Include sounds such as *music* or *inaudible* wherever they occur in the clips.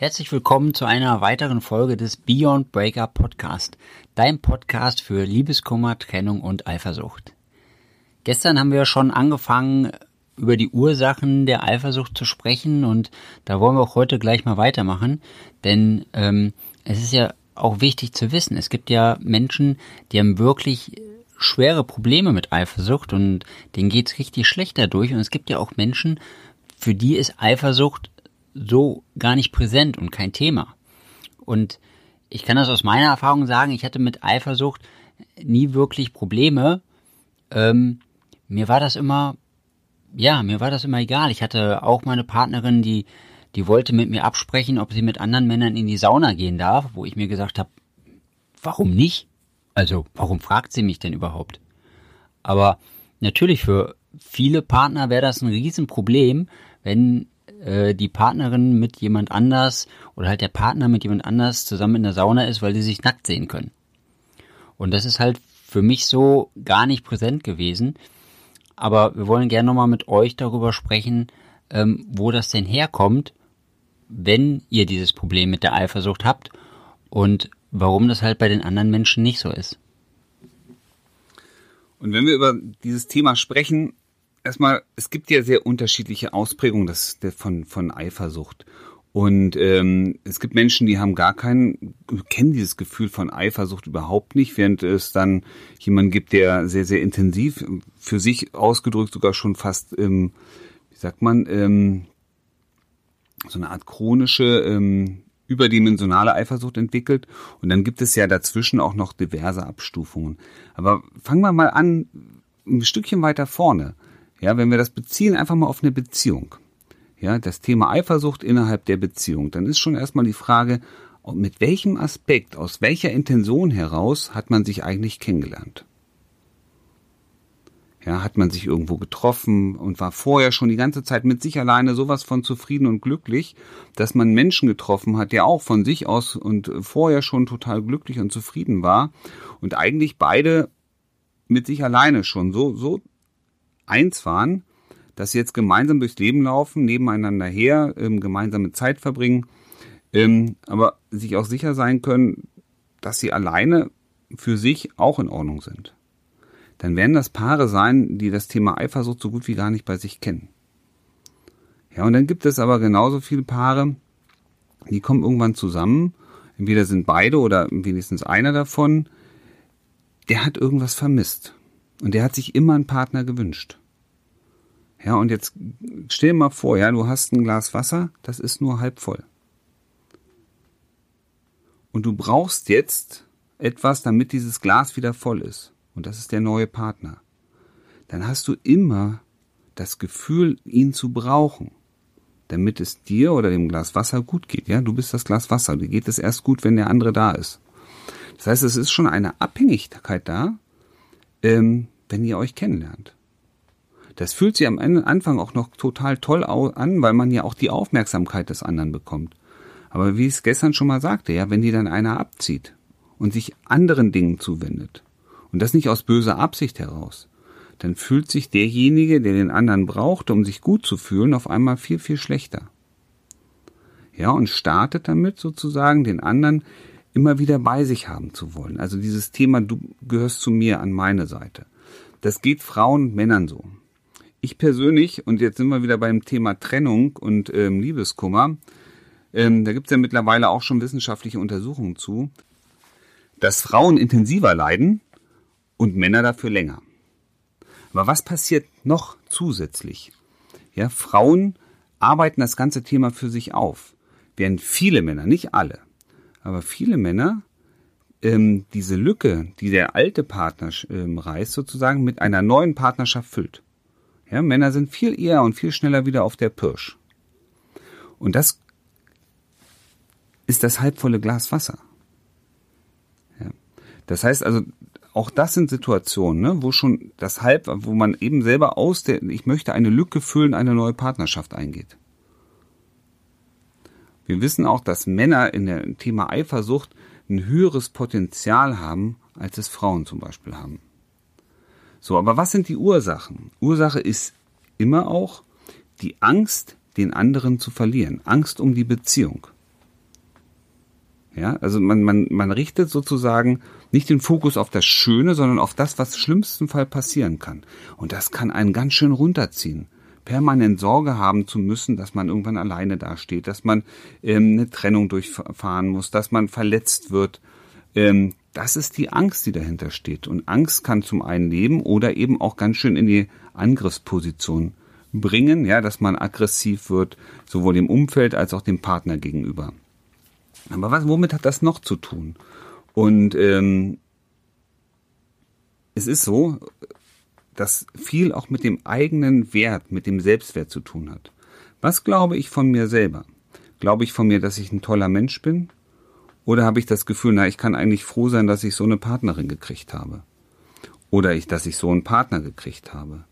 Herzlich willkommen zu einer weiteren Folge des Beyond Breakup Podcast, dein Podcast für Liebeskummer, Trennung und Eifersucht. Gestern haben wir schon angefangen, über die Ursachen der Eifersucht zu sprechen und da wollen wir auch heute gleich mal weitermachen, denn ähm, es ist ja auch wichtig zu wissen, es gibt ja Menschen, die haben wirklich schwere Probleme mit Eifersucht und denen geht's richtig schlecht dadurch und es gibt ja auch Menschen, für die ist Eifersucht so gar nicht präsent und kein Thema. Und ich kann das aus meiner Erfahrung sagen, ich hatte mit Eifersucht nie wirklich Probleme. Ähm, mir war das immer, ja, mir war das immer egal. Ich hatte auch meine Partnerin, die, die wollte mit mir absprechen, ob sie mit anderen Männern in die Sauna gehen darf, wo ich mir gesagt habe, warum nicht? Also, warum fragt sie mich denn überhaupt? Aber natürlich für viele Partner wäre das ein Riesenproblem, wenn äh, die Partnerin mit jemand anders oder halt der Partner mit jemand anders zusammen in der Sauna ist, weil sie sich nackt sehen können. Und das ist halt für mich so gar nicht präsent gewesen. Aber wir wollen gerne nochmal mit euch darüber sprechen, ähm, wo das denn herkommt, wenn ihr dieses Problem mit der Eifersucht habt und warum das halt bei den anderen Menschen nicht so ist. Und wenn wir über dieses Thema sprechen, erstmal, es gibt ja sehr unterschiedliche Ausprägungen des, der, von, von Eifersucht. Und ähm, es gibt Menschen, die haben gar keinen, kennen dieses Gefühl von Eifersucht überhaupt nicht, während es dann jemanden gibt, der sehr, sehr intensiv für sich ausgedrückt sogar schon fast, ähm, wie sagt man, ähm, so eine Art chronische, ähm, überdimensionale Eifersucht entwickelt. Und dann gibt es ja dazwischen auch noch diverse Abstufungen. Aber fangen wir mal an, ein Stückchen weiter vorne. Ja, wenn wir das beziehen einfach mal auf eine Beziehung. Ja, das Thema Eifersucht innerhalb der Beziehung, dann ist schon erstmal die Frage, mit welchem Aspekt, aus welcher Intention heraus hat man sich eigentlich kennengelernt? Ja, hat man sich irgendwo getroffen und war vorher schon die ganze Zeit mit sich alleine sowas von zufrieden und glücklich, dass man Menschen getroffen hat, der auch von sich aus und vorher schon total glücklich und zufrieden war und eigentlich beide mit sich alleine schon so, so eins waren, dass sie jetzt gemeinsam durchs Leben laufen, nebeneinander her, ähm, gemeinsame Zeit verbringen, ähm, aber sich auch sicher sein können, dass sie alleine für sich auch in Ordnung sind. Dann werden das Paare sein, die das Thema Eifersucht so gut wie gar nicht bei sich kennen. Ja, und dann gibt es aber genauso viele Paare, die kommen irgendwann zusammen. Entweder sind beide oder wenigstens einer davon, der hat irgendwas vermisst. Und der hat sich immer einen Partner gewünscht. Ja, und jetzt stell dir mal vor, ja, du hast ein Glas Wasser, das ist nur halb voll. Und du brauchst jetzt etwas, damit dieses Glas wieder voll ist. Und das ist der neue Partner. Dann hast du immer das Gefühl, ihn zu brauchen, damit es dir oder dem Glas Wasser gut geht. Ja, du bist das Glas Wasser. Dir geht es erst gut, wenn der andere da ist. Das heißt, es ist schon eine Abhängigkeit da, ähm, wenn ihr euch kennenlernt. Das fühlt sich am Anfang auch noch total toll an, weil man ja auch die Aufmerksamkeit des anderen bekommt. Aber wie ich es gestern schon mal sagte, ja, wenn die dann einer abzieht und sich anderen Dingen zuwendet, und das nicht aus böser Absicht heraus, dann fühlt sich derjenige, der den anderen braucht, um sich gut zu fühlen, auf einmal viel, viel schlechter. Ja, und startet damit sozusagen den anderen immer wieder bei sich haben zu wollen. Also dieses Thema, du gehörst zu mir an meine Seite. Das geht Frauen und Männern so. Ich persönlich, und jetzt sind wir wieder beim Thema Trennung und ähm, Liebeskummer, ähm, da gibt es ja mittlerweile auch schon wissenschaftliche Untersuchungen zu, dass Frauen intensiver leiden und Männer dafür länger. Aber was passiert noch zusätzlich? Ja, Frauen arbeiten das ganze Thema für sich auf, während viele Männer, nicht alle, aber viele Männer ähm, diese Lücke, die der alte Partner ähm, reißt, sozusagen mit einer neuen Partnerschaft füllt. Ja, Männer sind viel eher und viel schneller wieder auf der Pirsch. Und das ist das halbvolle Glas Wasser. Ja. Das heißt also, auch das sind Situationen, ne, wo schon das Halb, wo man eben selber aus der, ich möchte eine Lücke füllen, eine neue Partnerschaft eingeht. Wir wissen auch, dass Männer in dem Thema Eifersucht ein höheres Potenzial haben, als es Frauen zum Beispiel haben. So, aber was sind die Ursachen? Ursache ist immer auch die Angst, den anderen zu verlieren. Angst um die Beziehung. Ja, also man, man, man richtet sozusagen nicht den Fokus auf das Schöne, sondern auf das, was im schlimmsten Fall passieren kann. Und das kann einen ganz schön runterziehen. Permanent Sorge haben zu müssen, dass man irgendwann alleine dasteht, dass man ähm, eine Trennung durchfahren muss, dass man verletzt wird. Ähm, das ist die Angst, die dahinter steht. Und Angst kann zum einen leben oder eben auch ganz schön in die Angriffsposition bringen, ja, dass man aggressiv wird, sowohl dem Umfeld als auch dem Partner gegenüber. Aber was, womit hat das noch zu tun? Und ähm, es ist so, dass viel auch mit dem eigenen Wert, mit dem Selbstwert zu tun hat. Was glaube ich von mir selber? Glaube ich von mir, dass ich ein toller Mensch bin? Oder habe ich das Gefühl, na, ich kann eigentlich froh sein, dass ich so eine Partnerin gekriegt habe? Oder ich, dass ich so einen Partner gekriegt habe?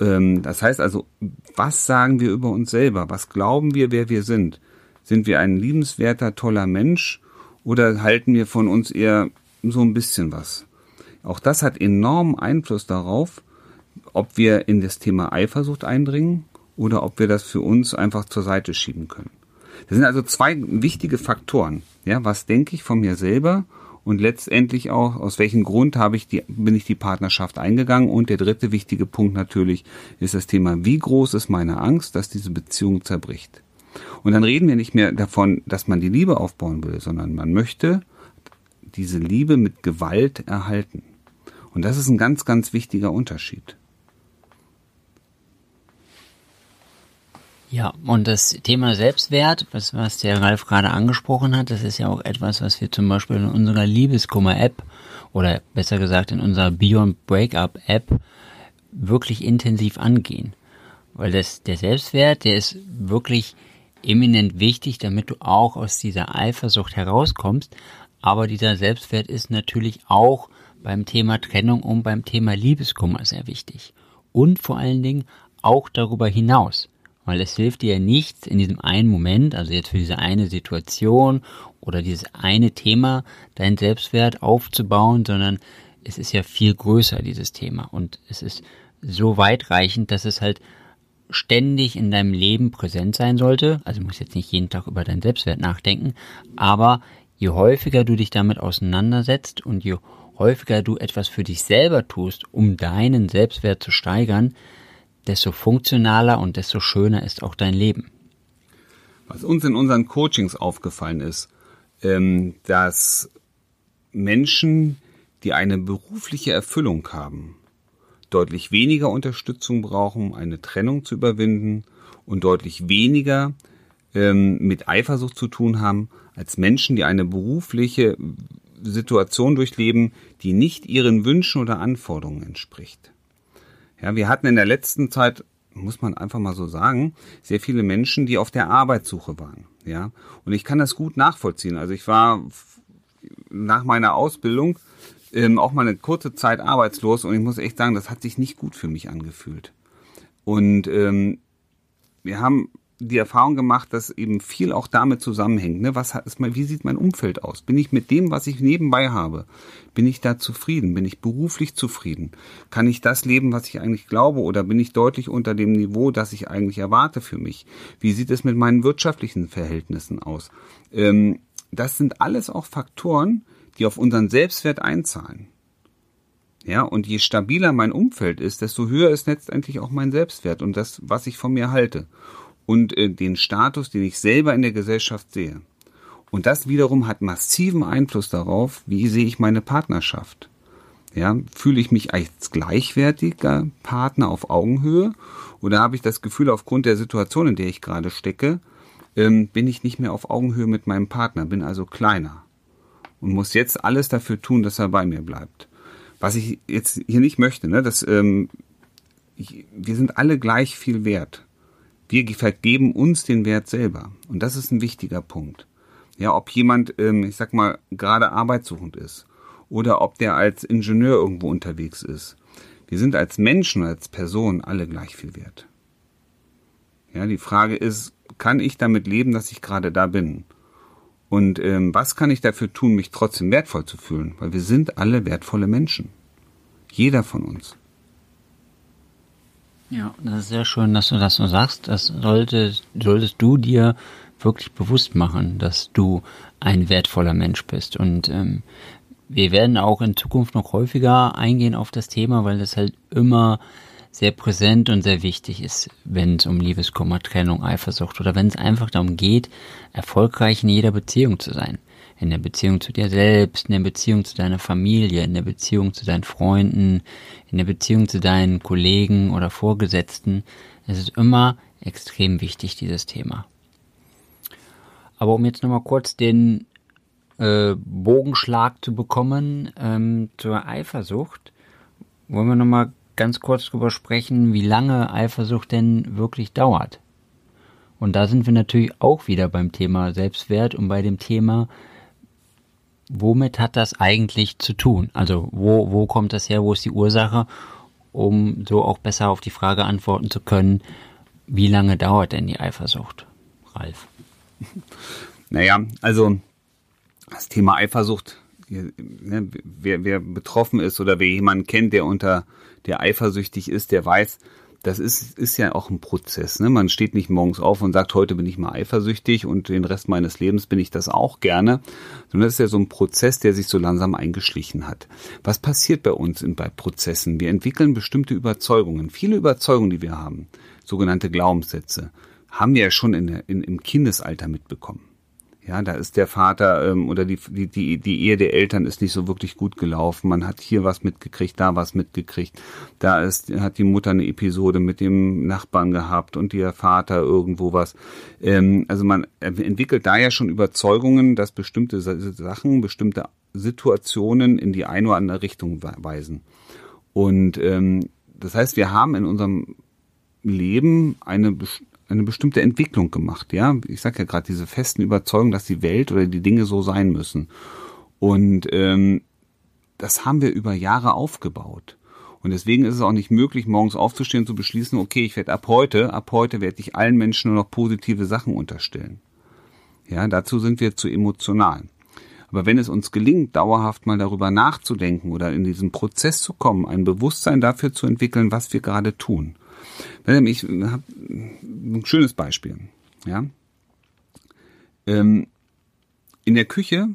Ähm, das heißt also, was sagen wir über uns selber? Was glauben wir, wer wir sind? Sind wir ein liebenswerter, toller Mensch oder halten wir von uns eher so ein bisschen was? Auch das hat enormen Einfluss darauf, ob wir in das Thema Eifersucht eindringen oder ob wir das für uns einfach zur Seite schieben können. Das sind also zwei wichtige Faktoren. Ja, was denke ich von mir selber und letztendlich auch, aus welchem Grund habe ich die, bin ich die Partnerschaft eingegangen? Und der dritte wichtige Punkt natürlich ist das Thema, wie groß ist meine Angst, dass diese Beziehung zerbricht? Und dann reden wir nicht mehr davon, dass man die Liebe aufbauen will, sondern man möchte diese Liebe mit Gewalt erhalten. Und das ist ein ganz, ganz wichtiger Unterschied. Ja, und das Thema Selbstwert, was, was der Ralf gerade angesprochen hat, das ist ja auch etwas, was wir zum Beispiel in unserer Liebeskummer-App oder besser gesagt in unserer Beyond Breakup-App wirklich intensiv angehen. Weil das, der Selbstwert, der ist wirklich eminent wichtig, damit du auch aus dieser Eifersucht herauskommst. Aber dieser Selbstwert ist natürlich auch beim Thema Trennung und beim Thema Liebeskummer sehr wichtig. Und vor allen Dingen auch darüber hinaus. Weil es hilft dir ja nichts in diesem einen Moment, also jetzt für diese eine Situation oder dieses eine Thema, deinen Selbstwert aufzubauen, sondern es ist ja viel größer, dieses Thema. Und es ist so weitreichend, dass es halt ständig in deinem Leben präsent sein sollte. Also du musst jetzt nicht jeden Tag über deinen Selbstwert nachdenken, aber je häufiger du dich damit auseinandersetzt und je häufiger du etwas für dich selber tust, um deinen Selbstwert zu steigern, desto funktionaler und desto schöner ist auch dein Leben. Was uns in unseren Coachings aufgefallen ist, ähm, dass Menschen, die eine berufliche Erfüllung haben, deutlich weniger Unterstützung brauchen, eine Trennung zu überwinden und deutlich weniger ähm, mit Eifersucht zu tun haben, als Menschen, die eine berufliche Situation durchleben, die nicht ihren Wünschen oder Anforderungen entspricht. Ja, wir hatten in der letzten Zeit, muss man einfach mal so sagen, sehr viele Menschen, die auf der Arbeitssuche waren. Ja, und ich kann das gut nachvollziehen. Also ich war nach meiner Ausbildung ähm, auch mal eine kurze Zeit arbeitslos und ich muss echt sagen, das hat sich nicht gut für mich angefühlt. Und ähm, wir haben die Erfahrung gemacht, dass eben viel auch damit zusammenhängt. Ne? Was ist mein, wie sieht mein Umfeld aus? Bin ich mit dem, was ich nebenbei habe, bin ich da zufrieden? Bin ich beruflich zufrieden? Kann ich das leben, was ich eigentlich glaube? Oder bin ich deutlich unter dem Niveau, das ich eigentlich erwarte für mich? Wie sieht es mit meinen wirtschaftlichen Verhältnissen aus? Ähm, das sind alles auch Faktoren, die auf unseren Selbstwert einzahlen. Ja, und je stabiler mein Umfeld ist, desto höher ist letztendlich auch mein Selbstwert und das, was ich von mir halte. Und äh, den Status, den ich selber in der Gesellschaft sehe. Und das wiederum hat massiven Einfluss darauf, wie sehe ich meine Partnerschaft. Ja, fühle ich mich als gleichwertiger Partner auf Augenhöhe oder habe ich das Gefühl, aufgrund der Situation, in der ich gerade stecke, ähm, bin ich nicht mehr auf Augenhöhe mit meinem Partner, bin also kleiner und muss jetzt alles dafür tun, dass er bei mir bleibt. Was ich jetzt hier nicht möchte, ne, dass ähm, ich, wir sind alle gleich viel wert. Wir vergeben uns den Wert selber und das ist ein wichtiger Punkt. Ja, ob jemand, ähm, ich sag mal, gerade arbeitssuchend ist oder ob der als Ingenieur irgendwo unterwegs ist. Wir sind als Menschen, als Person alle gleich viel wert. Ja, die Frage ist, kann ich damit leben, dass ich gerade da bin? Und ähm, was kann ich dafür tun, mich trotzdem wertvoll zu fühlen? Weil wir sind alle wertvolle Menschen. Jeder von uns. Ja, das ist sehr schön, dass du das so sagst. Das sollte, solltest du dir wirklich bewusst machen, dass du ein wertvoller Mensch bist. Und ähm, wir werden auch in Zukunft noch häufiger eingehen auf das Thema, weil das halt immer sehr präsent und sehr wichtig ist, wenn es um Liebeskummer, Trennung, Eifersucht oder wenn es einfach darum geht, erfolgreich in jeder Beziehung zu sein. In der Beziehung zu dir selbst, in der Beziehung zu deiner Familie, in der Beziehung zu deinen Freunden, in der Beziehung zu deinen Kollegen oder Vorgesetzten. Es ist immer extrem wichtig, dieses Thema. Aber um jetzt nochmal kurz den äh, Bogenschlag zu bekommen ähm, zur Eifersucht, wollen wir nochmal ganz kurz drüber sprechen, wie lange Eifersucht denn wirklich dauert. Und da sind wir natürlich auch wieder beim Thema Selbstwert und bei dem Thema, womit hat das eigentlich zu tun? Also wo, wo kommt das her, wo ist die Ursache, um so auch besser auf die Frage antworten zu können, wie lange dauert denn die Eifersucht, Ralf? *laughs* Naja, also das Thema Eifersucht, ne, wer, wer betroffen ist oder wer jemanden kennt, der unter der eifersüchtig ist, der weiß, das ist, ist ja auch ein Prozess. Ne? Man steht nicht morgens auf und sagt, heute bin ich mal eifersüchtig und den Rest meines Lebens bin ich das auch gerne. Sondern das ist ja so ein Prozess, der sich so langsam eingeschlichen hat. Was passiert bei uns in, bei Prozessen? Wir entwickeln bestimmte Überzeugungen. Viele Überzeugungen, die wir haben, sogenannte Glaubenssätze, haben wir ja schon in, in, im Kindesalter mitbekommen. Ja, da ist der Vater ähm, oder die, die, die, die Ehe der Eltern ist nicht so wirklich gut gelaufen. Man hat hier was mitgekriegt, da was mitgekriegt. Da ist, hat die Mutter eine Episode mit dem Nachbarn gehabt und der Vater irgendwo was. Ähm, also man entwickelt da ja schon Überzeugungen, dass bestimmte Sachen, bestimmte Situationen in die eine oder andere Richtung weisen. Und ähm, das heißt, wir haben in unserem Leben eine, eine bestimmte Entwicklung gemacht, ja. Ich sage ja gerade diese festen Überzeugungen, dass die Welt oder die Dinge so sein müssen. Und ähm, das haben wir über Jahre aufgebaut. Und deswegen ist es auch nicht möglich, morgens aufzustehen und zu beschließen, okay, ich werde ab heute, ab heute werde ich allen Menschen nur noch positive Sachen unterstellen. Ja, dazu sind wir zu emotional. Aber wenn es uns gelingt, dauerhaft mal darüber nachzudenken oder in diesen Prozess zu kommen, ein Bewusstsein dafür zu entwickeln, was wir gerade tun, ich habe ein schönes Beispiel. Ja. Ähm, in der Küche,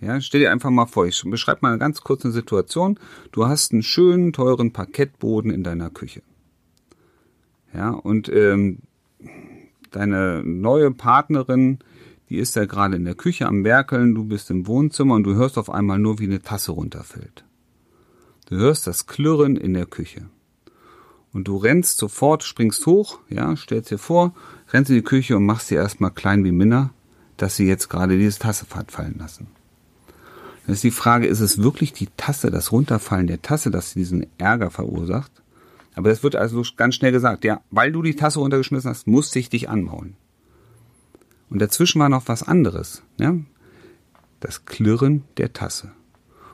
ja, stell dir einfach mal vor, ich beschreibe mal eine ganz kurze Situation. Du hast einen schönen, teuren Parkettboden in deiner Küche. Ja, und ähm, deine neue Partnerin, die ist ja gerade in der Küche am Werkeln, du bist im Wohnzimmer und du hörst auf einmal nur, wie eine Tasse runterfällt. Du hörst das Klirren in der Küche und du rennst sofort, springst hoch, ja, stellst dir vor, rennst in die Küche und machst sie erstmal klein wie Minna, dass sie jetzt gerade diese Tasse fallen lassen. Dann ist die Frage, ist es wirklich die Tasse, das Runterfallen der Tasse, das diesen Ärger verursacht? Aber das wird also ganz schnell gesagt, ja, weil du die Tasse runtergeschmissen hast, musste ich dich anmaulen. Und dazwischen war noch was anderes, ja? Das Klirren der Tasse.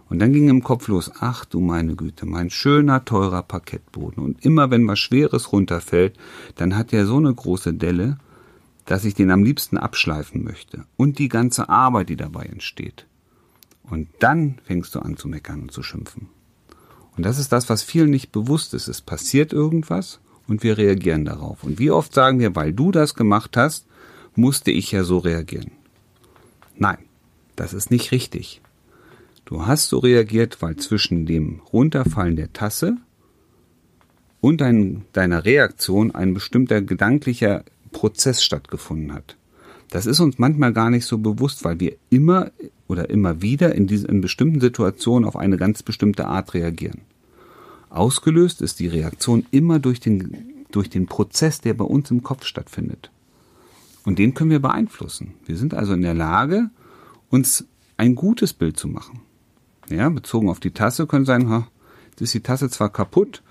Und dann ging im Kopf los, ach du meine Güte, mein schöner, teurer Parkettboden. Und immer wenn was Schweres runterfällt, dann hat er so eine große Delle, dass ich den am liebsten abschleifen möchte. Und die ganze Arbeit, die dabei entsteht. Und dann fängst du an zu meckern und zu schimpfen. Und das ist das, was vielen nicht bewusst ist. Es passiert irgendwas und wir reagieren darauf. Und wie oft sagen wir, weil du das gemacht hast, musste ich ja so reagieren. Nein, das ist nicht richtig. Du hast so reagiert, weil zwischen dem Runterfallen der Tasse und dein, deiner Reaktion ein bestimmter gedanklicher Prozess stattgefunden hat. Das ist uns manchmal gar nicht so bewusst, weil wir immer oder immer wieder in, diesen, in bestimmten Situationen auf eine ganz bestimmte Art reagieren. Ausgelöst ist die Reaktion immer durch den, durch den Prozess, der bei uns im Kopf stattfindet. Und den können wir beeinflussen. Wir sind also in der Lage, uns ein gutes Bild zu machen. Ja, bezogen auf die Tasse können sein, ha, ist die Tasse zwar kaputt,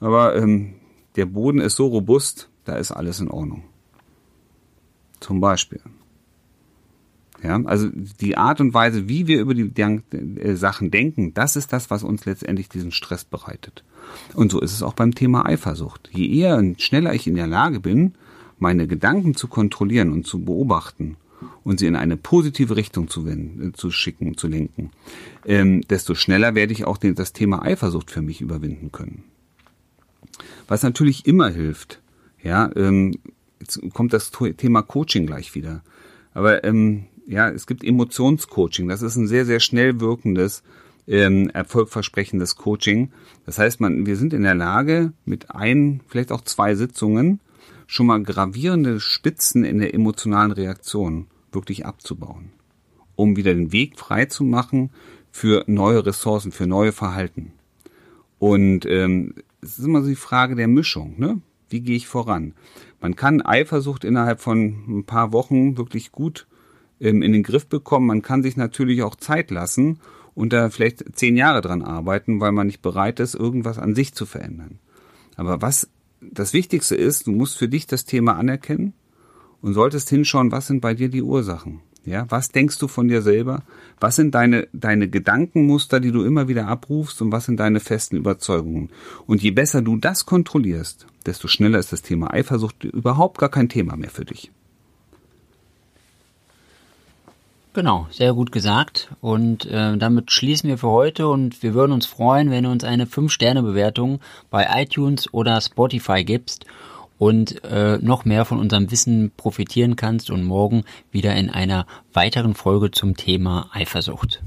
aber ähm, der Boden ist so robust, da ist alles in Ordnung. Zum Beispiel. Ja, also die Art und Weise, wie wir über die äh, Sachen denken, das ist das, was uns letztendlich diesen Stress bereitet. Und so ist es auch beim Thema Eifersucht. Je eher und schneller ich in der Lage bin, meine Gedanken zu kontrollieren und zu beobachten und sie in eine positive Richtung zu, wenden, äh, zu schicken, zu lenken, ähm, desto schneller werde ich auch den, das Thema Eifersucht für mich überwinden können. Was natürlich immer hilft, ja, ähm, jetzt kommt das Thema Coaching gleich wieder. Aber ähm, ja, es gibt Emotionscoaching. Das ist ein sehr, sehr schnell wirkendes, ähm, erfolgversprechendes Coaching. Das heißt, man, wir sind in der Lage, mit ein, vielleicht auch zwei Sitzungen schon mal gravierende Spitzen in der emotionalen Reaktion wirklich abzubauen, um wieder den Weg frei zu machen für neue Ressourcen, für neue Verhalten. Und ähm, es ist immer so die Frage der Mischung, ne? Wie gehe ich voran? Man kann Eifersucht innerhalb von ein paar Wochen wirklich gut ähm, in den Griff bekommen. Man kann sich natürlich auch Zeit lassen und da vielleicht zehn Jahre dran arbeiten, weil man nicht bereit ist, irgendwas an sich zu verändern. Aber was das Wichtigste ist, du musst für dich das Thema anerkennen und solltest hinschauen, was sind bei dir die Ursachen. Ja, was denkst du von dir selber? Was sind deine, deine Gedankenmuster, die du immer wieder abrufst und was sind deine festen Überzeugungen? Und je besser du das kontrollierst, desto schneller ist das Thema Eifersucht überhaupt gar kein Thema mehr für dich. Genau, sehr gut gesagt. Und äh, damit schließen wir für heute und wir würden uns freuen, wenn du uns eine 5-Sterne-Bewertung bei iTunes oder Spotify gibst und äh, noch mehr von unserem Wissen profitieren kannst und morgen wieder in einer weiteren Folge zum Thema Eifersucht.